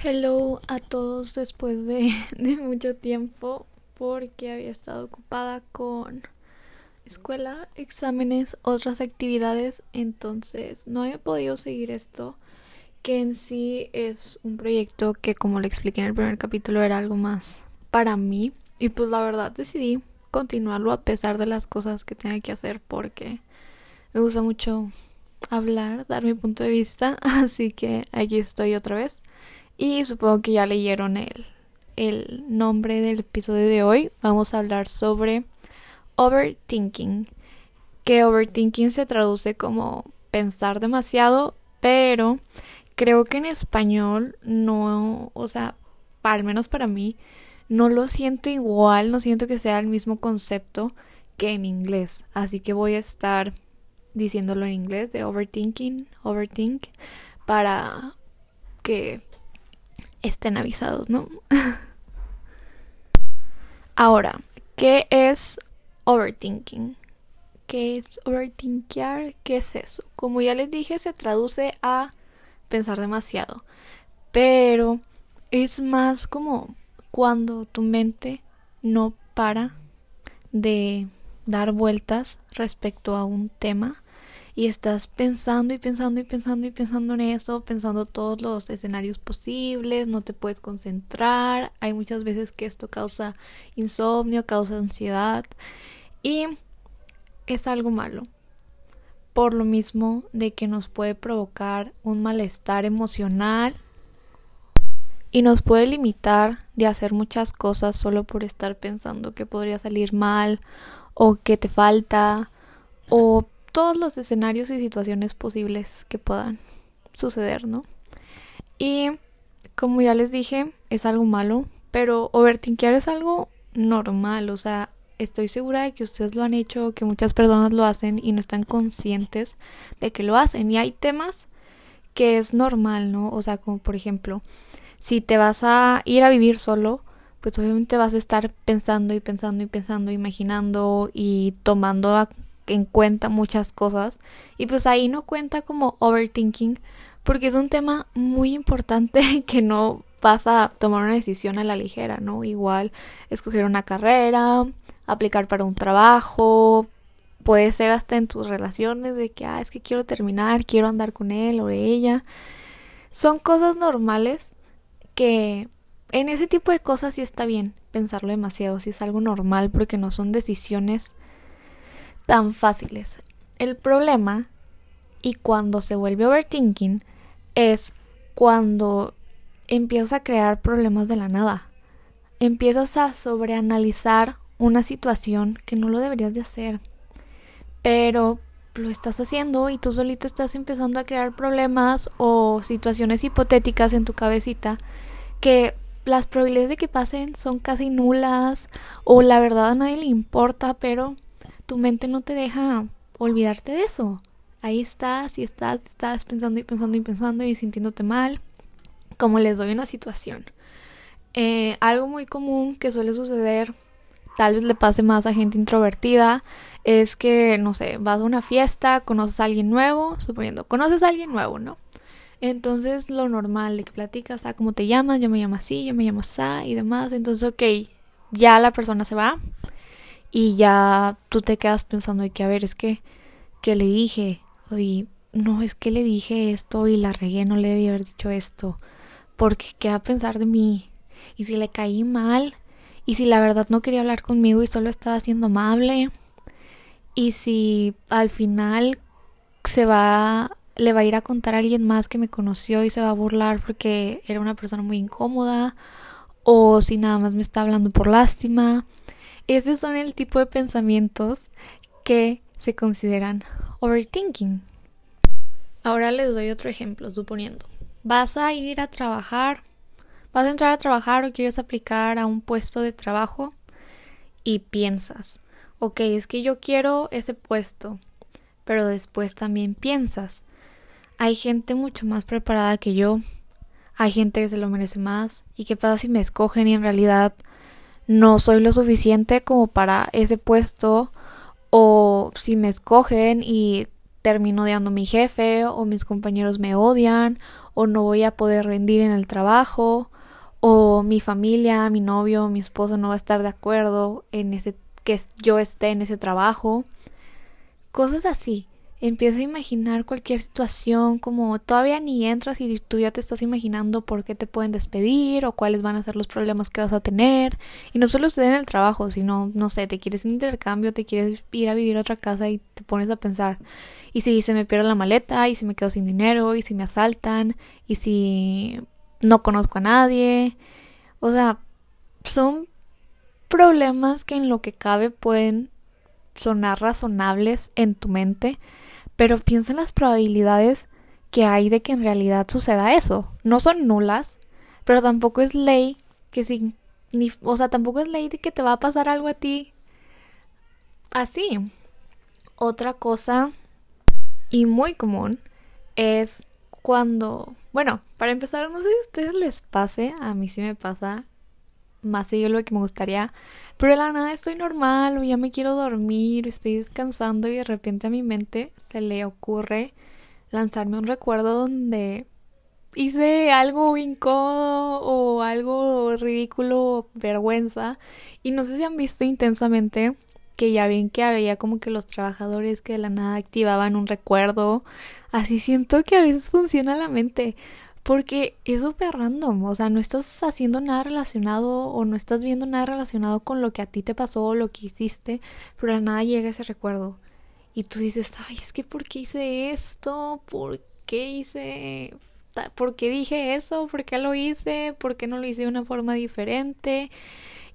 Hello a todos después de, mucho tiempo porque había estado ocupada con escuela, exámenes, otras actividades, entonces no he podido seguir esto que en sí es un proyecto que como le expliqué en el primer capítulo era algo más para mí. Y pues la verdad decidí continuarlo a pesar de las cosas que tenía que hacer porque me gusta mucho hablar, dar mi punto de vista, así que aquí estoy otra vez. Y supongo que ya leyeron el, el nombre del episodio de hoy. Vamos a hablar sobre overthinking, que overthinking se traduce como pensar demasiado, pero creo que en español no, o sea, al menos para mí, no lo siento igual, no siento que sea el mismo concepto que en inglés. Así que voy a estar diciéndolo en inglés de overthinking, overthink, para que estén avisados, ¿no? Ahora, ¿qué es overthinking? ¿Qué es overthinkear? ¿Qué es eso? Como ya les dije, se traduce a pensar demasiado. Pero es más como cuando tu mente no para de dar vueltas respecto a un tema y estás pensando y pensando y pensando y pensando en eso, pensando todos los escenarios posibles, no te puedes concentrar, hay muchas veces que esto causa insomnio, causa ansiedad y es algo malo. Por lo mismo de que nos puede provocar un malestar emocional y nos puede limitar de hacer muchas cosas solo por estar pensando que podría salir mal o que te falta o todos los escenarios y situaciones posibles que puedan suceder, ¿no? Y como ya les dije, es algo malo, pero overthinkear es algo normal, o sea, estoy segura de que ustedes lo han hecho, que muchas personas lo hacen y no están conscientes de que lo hacen. Y hay temas que es normal, ¿no? O sea, como por ejemplo, si te vas a ir a vivir solo, pues obviamente vas a estar pensando y pensando y pensando, imaginando y tomando en cuenta muchas cosas y pues ahí no cuenta como overthinking porque es un tema muy importante que no vas a tomar una decisión a la ligera, ¿no? Igual escoger una carrera, aplicar para un trabajo, puede ser hasta en tus relaciones de que, ah, es que quiero terminar, quiero andar con él o ella. Son cosas normales que en ese tipo de cosas sí está bien pensarlo demasiado, si es algo normal porque no son decisiones tan fáciles. El problema, y cuando se vuelve overthinking, es cuando empiezas a crear problemas de la nada. Empiezas a sobreanalizar una situación que no lo deberías de hacer. Pero lo estás haciendo y tú solito estás empezando a crear problemas o situaciones hipotéticas en tu cabecita que las probabilidades de que pasen son casi nulas o la verdad a nadie le importa, pero tu mente no te deja olvidarte de eso. Ahí estás y estás, estás pensando y pensando y pensando y sintiéndote mal. Como les doy una situación. Eh, algo muy común que suele suceder, tal vez le pase más a gente introvertida, es que, no sé, vas a una fiesta, conoces a alguien nuevo, suponiendo, conoces a alguien nuevo, ¿no? Entonces lo normal de que platicas, ah, ¿cómo te llamas? Yo me llamo así, yo me llamo así y demás. Entonces, ok, ya la persona se va y ya tú te quedas pensando de que a ver es que que le dije y no es que le dije esto y la regué no le debí haber dicho esto porque qué a pensar de mí y si le caí mal y si la verdad no quería hablar conmigo y solo estaba siendo amable y si al final se va le va a ir a contar a alguien más que me conoció y se va a burlar porque era una persona muy incómoda o si nada más me está hablando por lástima ese son el tipo de pensamientos que se consideran overthinking. Ahora les doy otro ejemplo, suponiendo. Vas a ir a trabajar, vas a entrar a trabajar o quieres aplicar a un puesto de trabajo y piensas, ok, es que yo quiero ese puesto, pero después también piensas, hay gente mucho más preparada que yo, hay gente que se lo merece más, y qué pasa si me escogen y en realidad no soy lo suficiente como para ese puesto o si me escogen y termino odiando a mi jefe o mis compañeros me odian o no voy a poder rendir en el trabajo o mi familia, mi novio, mi esposo no va a estar de acuerdo en ese que yo esté en ese trabajo. Cosas así. Empieza a imaginar cualquier situación como todavía ni entras y tú ya te estás imaginando por qué te pueden despedir o cuáles van a ser los problemas que vas a tener. Y no solo sucede en el trabajo, sino, no sé, te quieres intercambio, te quieres ir a vivir a otra casa y te pones a pensar, ¿y si se me pierde la maleta? ¿Y si me quedo sin dinero? ¿Y si me asaltan? ¿Y si no conozco a nadie? O sea, son problemas que en lo que cabe pueden sonar razonables en tu mente pero piensa en las probabilidades que hay de que en realidad suceda eso. No son nulas, pero tampoco es ley que si ni, o sea, tampoco es ley de que te va a pasar algo a ti así. Otra cosa y muy común es cuando, bueno, para empezar, no sé si a ustedes les pase, a mí sí me pasa más seguido lo que me gustaría, pero de la nada estoy normal o ya me quiero dormir, estoy descansando y de repente a mi mente se le ocurre lanzarme un recuerdo donde hice algo incómodo o algo ridículo, vergüenza, y no sé si han visto intensamente que ya ven que había como que los trabajadores que de la nada activaban un recuerdo, así siento que a veces funciona la mente. Porque es súper random, o sea, no estás haciendo nada relacionado o no estás viendo nada relacionado con lo que a ti te pasó o lo que hiciste, pero a nada llega ese recuerdo. Y tú dices, ay, es que ¿por qué hice esto? ¿Por qué hice... ¿Por qué dije eso? ¿Por qué lo hice? ¿Por qué no lo hice de una forma diferente?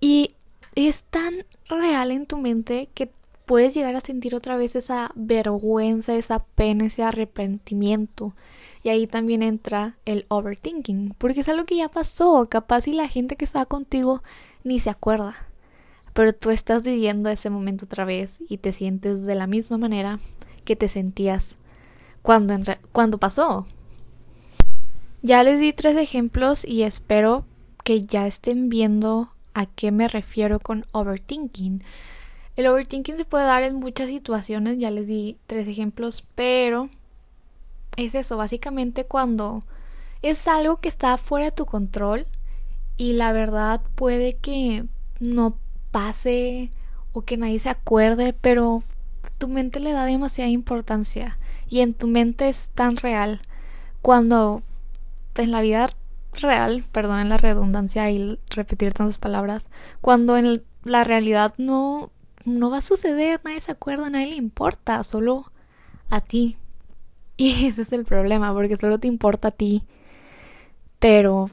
Y es tan real en tu mente que puedes llegar a sentir otra vez esa vergüenza, esa pena, ese arrepentimiento. Y ahí también entra el overthinking, porque es algo que ya pasó, capaz y la gente que está contigo ni se acuerda. Pero tú estás viviendo ese momento otra vez y te sientes de la misma manera que te sentías cuando, cuando pasó. Ya les di tres ejemplos y espero que ya estén viendo a qué me refiero con overthinking. El overthinking se puede dar en muchas situaciones, ya les di tres ejemplos, pero es eso, básicamente cuando es algo que está fuera de tu control y la verdad puede que no pase o que nadie se acuerde, pero tu mente le da demasiada importancia y en tu mente es tan real cuando en la vida real, perdón la redundancia y repetir tantas palabras, cuando en la realidad no no va a suceder, nadie se acuerda, nadie le importa, solo a ti. Y ese es el problema, porque solo te importa a ti, pero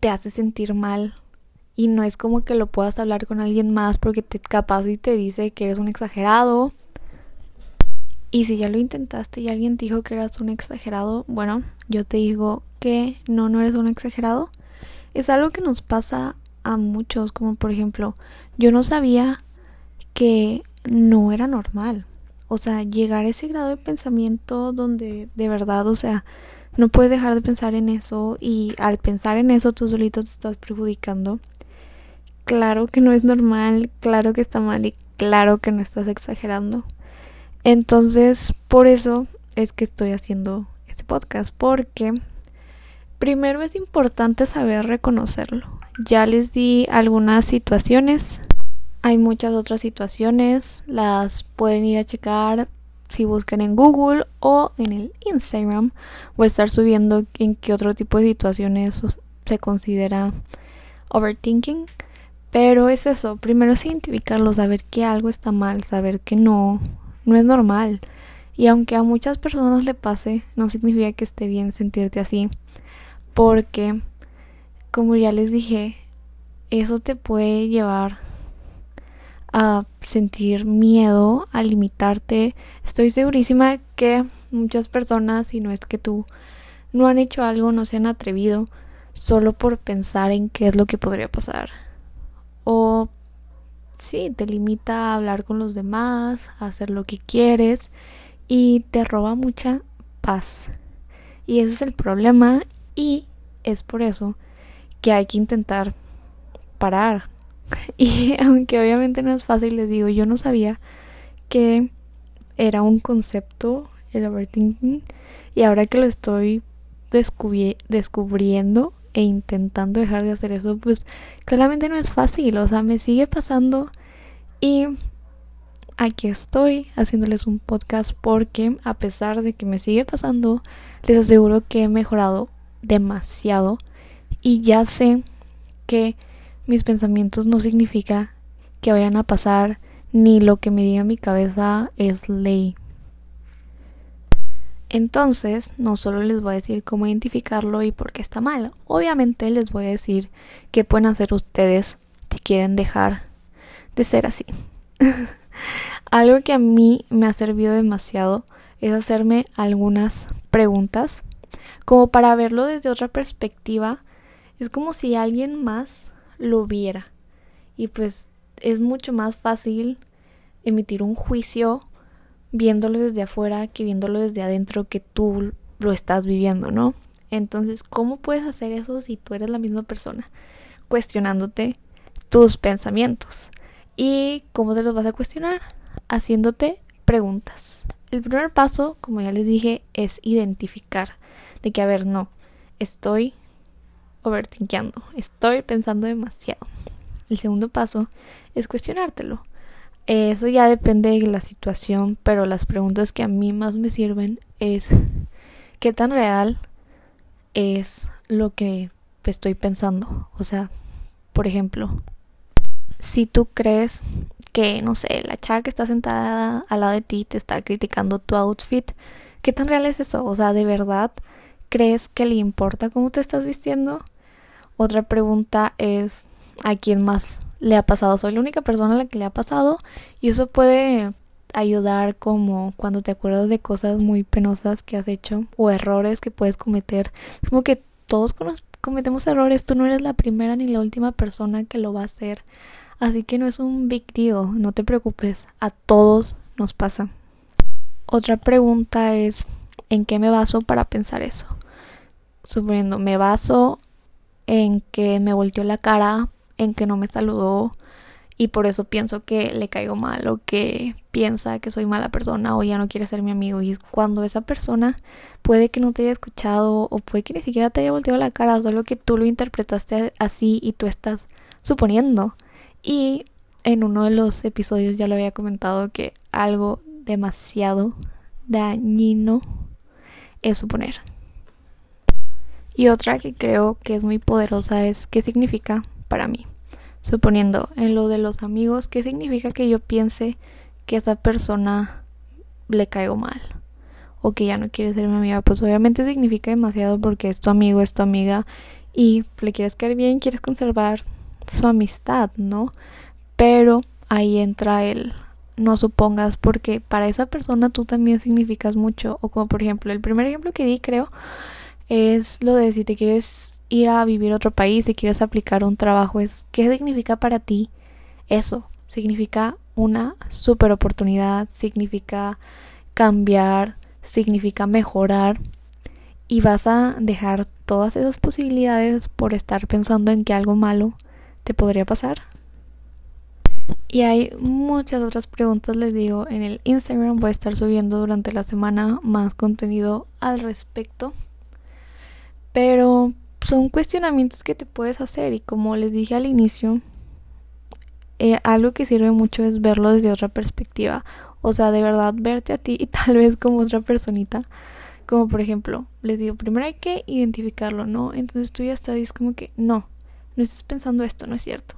te hace sentir mal. Y no es como que lo puedas hablar con alguien más porque te capaz y te dice que eres un exagerado. Y si ya lo intentaste y alguien te dijo que eras un exagerado, bueno, yo te digo que no, no eres un exagerado. Es algo que nos pasa a muchos, como por ejemplo, yo no sabía que no era normal. O sea, llegar a ese grado de pensamiento donde de verdad, o sea, no puedes dejar de pensar en eso y al pensar en eso tú solito te estás perjudicando. Claro que no es normal, claro que está mal y claro que no estás exagerando. Entonces, por eso es que estoy haciendo este podcast, porque primero es importante saber reconocerlo. Ya les di algunas situaciones hay muchas otras situaciones, las pueden ir a checar si buscan en Google o en el Instagram. Voy a estar subiendo en qué otro tipo de situaciones se considera overthinking. Pero es eso, primero es identificarlo, saber que algo está mal, saber que no, no es normal. Y aunque a muchas personas le pase, no significa que esté bien sentirte así. Porque, como ya les dije, eso te puede llevar a sentir miedo, a limitarte. Estoy segurísima que muchas personas, si no es que tú, no han hecho algo, no se han atrevido solo por pensar en qué es lo que podría pasar. O sí, te limita a hablar con los demás, a hacer lo que quieres y te roba mucha paz. Y ese es el problema y es por eso que hay que intentar parar, Y aunque obviamente no es fácil, les digo, yo no sabía que era un concepto el overthinking y ahora que lo estoy descubriendo e intentando dejar de hacer eso, pues claramente no es fácil, o sea, me sigue pasando y aquí estoy haciéndoles un podcast porque a pesar de que me sigue pasando, les aseguro que he mejorado demasiado y ya sé que mis pensamientos no significa que vayan a pasar ni lo que me diga mi cabeza es ley. Entonces, no solo les voy a decir cómo identificarlo y por qué está mal, obviamente les voy a decir qué pueden hacer ustedes si quieren dejar de ser así. Algo que a mí me ha servido demasiado es hacerme algunas preguntas como para verlo desde otra perspectiva. Es como si alguien más lo viera. Y pues es mucho más fácil emitir un juicio viéndolo desde afuera que viéndolo desde adentro que tú lo estás viviendo, ¿no? Entonces, ¿cómo puedes hacer eso si tú eres la misma persona? Cuestionándote tus pensamientos. ¿Y cómo te los vas a cuestionar? Haciéndote preguntas. El primer paso, como ya les dije, es identificar de que, a ver, no, estoy overthinkando, estoy pensando demasiado. El segundo paso es cuestionártelo. Eso ya depende de la situación, pero las preguntas que a mí más me sirven es ¿qué tan real es lo que estoy pensando? O sea, por ejemplo, si tú crees que, no sé, la chava que está sentada al lado de ti te está criticando tu outfit, ¿qué tan real es eso? O sea, ¿de verdad crees que le importa cómo te estás vistiendo? Otra pregunta es, ¿a quién más le ha pasado? Soy la única persona a la que le ha pasado y eso puede ayudar como cuando te acuerdas de cosas muy penosas que has hecho o errores que puedes cometer. Es como que todos cometemos errores, tú no eres la primera ni la última persona que lo va a hacer. Así que no es un big deal, no te preocupes, a todos nos pasa. Otra pregunta es, ¿en qué me baso para pensar eso? Suponiendo, me baso en que me volteó la cara, en que no me saludó y por eso pienso que le caigo mal o que piensa que soy mala persona o ya no quiere ser mi amigo. Y cuando esa persona puede que no te haya escuchado o puede que ni siquiera te haya volteado la cara, solo que tú lo interpretaste así y tú estás suponiendo. Y en uno de los episodios ya lo había comentado que algo demasiado dañino es suponer. Y otra que creo que es muy poderosa es qué significa para mí. Suponiendo en lo de los amigos, qué significa que yo piense que a esa persona le caigo mal o que ya no quiere ser mi amiga. Pues obviamente significa demasiado porque es tu amigo, es tu amiga y le quieres caer bien, quieres conservar su amistad, ¿no? Pero ahí entra el no supongas porque para esa persona tú también significas mucho o como por ejemplo el primer ejemplo que di creo es lo de si te quieres ir a vivir a otro país, si quieres aplicar un trabajo, es qué significa para ti eso, significa una super oportunidad, significa cambiar, significa mejorar y vas a dejar todas esas posibilidades por estar pensando en que algo malo te podría pasar. Y hay muchas otras preguntas, les digo, en el Instagram voy a estar subiendo durante la semana más contenido al respecto. Pero son cuestionamientos que te puedes hacer y como les dije al inicio, eh, algo que sirve mucho es verlo desde otra perspectiva. O sea, de verdad verte a ti y tal vez como otra personita. Como por ejemplo, les digo, primero hay que identificarlo, ¿no? Entonces tú ya estás como que no, no estás pensando esto, no es cierto.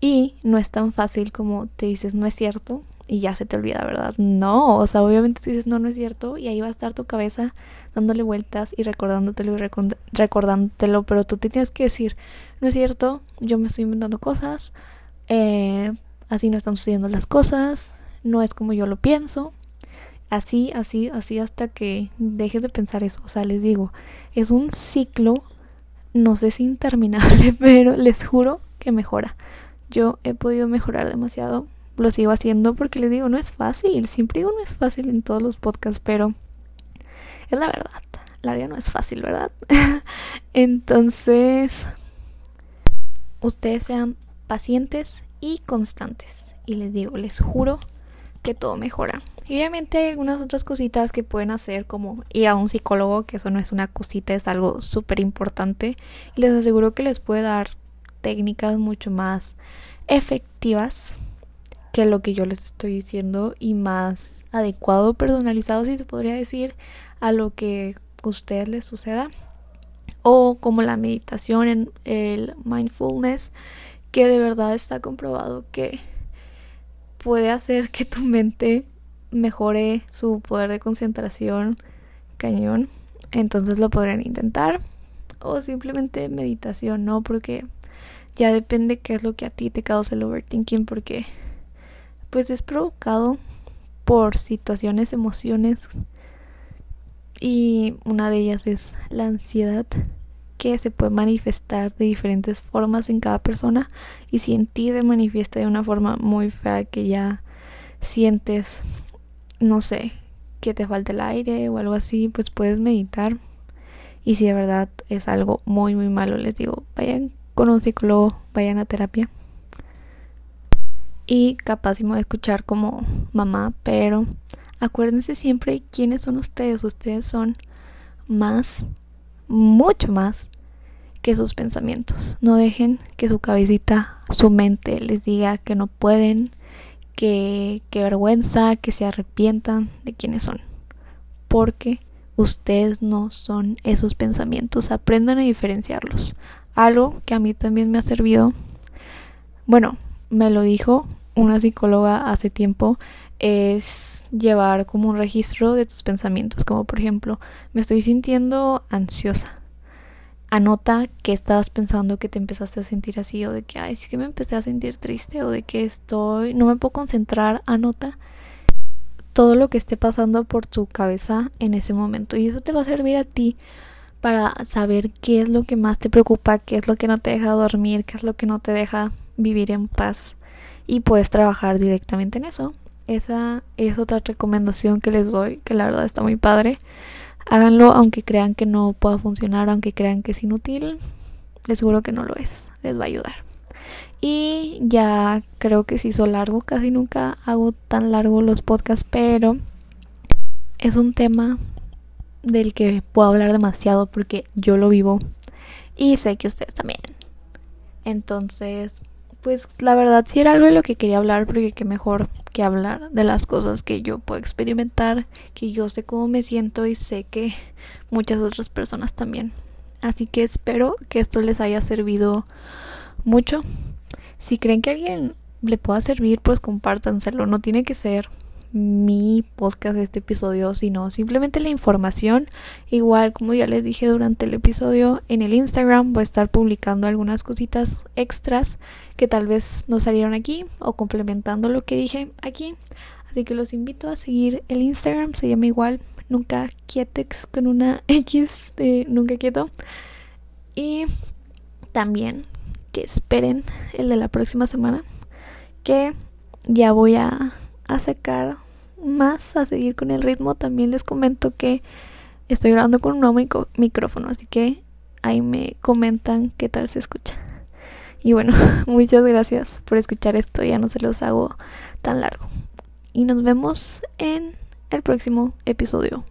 Y no es tan fácil como te dices, no es cierto, y ya se te olvida, ¿verdad? No, o sea, obviamente tú dices, no, no es cierto, y ahí va a estar tu cabeza dándole vueltas y recordándotelo y recordándotelo, pero tú te tienes que decir, no es cierto, yo me estoy inventando cosas, eh, así no están sucediendo las cosas, no es como yo lo pienso, así, así, así hasta que dejes de pensar eso, o sea, les digo, es un ciclo no sé si interminable, pero les juro que mejora. Yo he podido mejorar demasiado, lo sigo haciendo porque les digo, no es fácil, siempre digo no es fácil en todos los podcasts, pero es la verdad, la vida no es fácil, ¿verdad? Entonces, ustedes sean pacientes y constantes. Y les digo, les juro, que todo mejora. Y obviamente hay algunas otras cositas que pueden hacer como ir a un psicólogo, que eso no es una cosita, es algo súper importante. Y les aseguro que les puede dar técnicas mucho más efectivas que lo que yo les estoy diciendo y más adecuado, personalizado, si se podría decir, a lo que a ustedes les suceda. O como la meditación, en el mindfulness, que de verdad está comprobado que puede hacer que tu mente mejore su poder de concentración cañón. Entonces lo podrían intentar. O simplemente meditación, ¿no? Porque ya depende qué es lo que a ti te causa el overthinking. Porque pues es provocado por situaciones, emociones. Y una de ellas es la ansiedad que se puede manifestar de diferentes formas en cada persona y si en ti se manifiesta de una forma muy fea que ya sientes, no sé, que te falta el aire o algo así, pues puedes meditar. Y si de verdad es algo muy, muy malo, les digo, vayan con un psicólogo, vayan a terapia. Y capaz de escuchar como mamá, pero acuérdense siempre quiénes son ustedes. Ustedes son más mucho más que sus pensamientos. No dejen que su cabecita, su mente les diga que no pueden, que, que vergüenza, que se arrepientan de quienes son. Porque ustedes no son esos pensamientos. Aprendan a diferenciarlos. Algo que a mí también me ha servido. Bueno, me lo dijo una psicóloga hace tiempo es llevar como un registro de tus pensamientos, como por ejemplo, me estoy sintiendo ansiosa. Anota que estabas pensando que te empezaste a sentir así o de que, ay, sí que me empecé a sentir triste o de que estoy, no me puedo concentrar. Anota todo lo que esté pasando por tu cabeza en ese momento y eso te va a servir a ti para saber qué es lo que más te preocupa, qué es lo que no te deja dormir, qué es lo que no te deja vivir en paz y puedes trabajar directamente en eso esa es otra recomendación que les doy, que la verdad está muy padre. Háganlo aunque crean que no pueda funcionar, aunque crean que es inútil. Les juro que no lo es. Les va a ayudar. Y ya creo que se hizo largo. Casi nunca hago tan largo los podcasts, pero es un tema del que puedo hablar demasiado porque yo lo vivo y sé que ustedes también. Entonces, pues la verdad sí era algo de lo que quería hablar porque qué mejor que hablar de las cosas que yo puedo experimentar, que yo sé cómo me siento y sé que muchas otras personas también. Así que espero que esto les haya servido mucho. Si creen que alguien le pueda servir, pues compártanselo. No tiene que ser mi podcast de este episodio, sino simplemente la información. Igual, como ya les dije durante el episodio, en el Instagram voy a estar publicando algunas cositas extras que tal vez no salieron aquí o complementando lo que dije aquí. Así que los invito a seguir el Instagram, se llama igual nunca quietex con una X de nunca quieto. Y también que esperen el de la próxima semana, que ya voy a a sacar más, a seguir con el ritmo, también les comento que estoy grabando con un nuevo micrófono, así que ahí me comentan qué tal se escucha. Y bueno, muchas gracias por escuchar esto, ya no se los hago tan largo. Y nos vemos en el próximo episodio.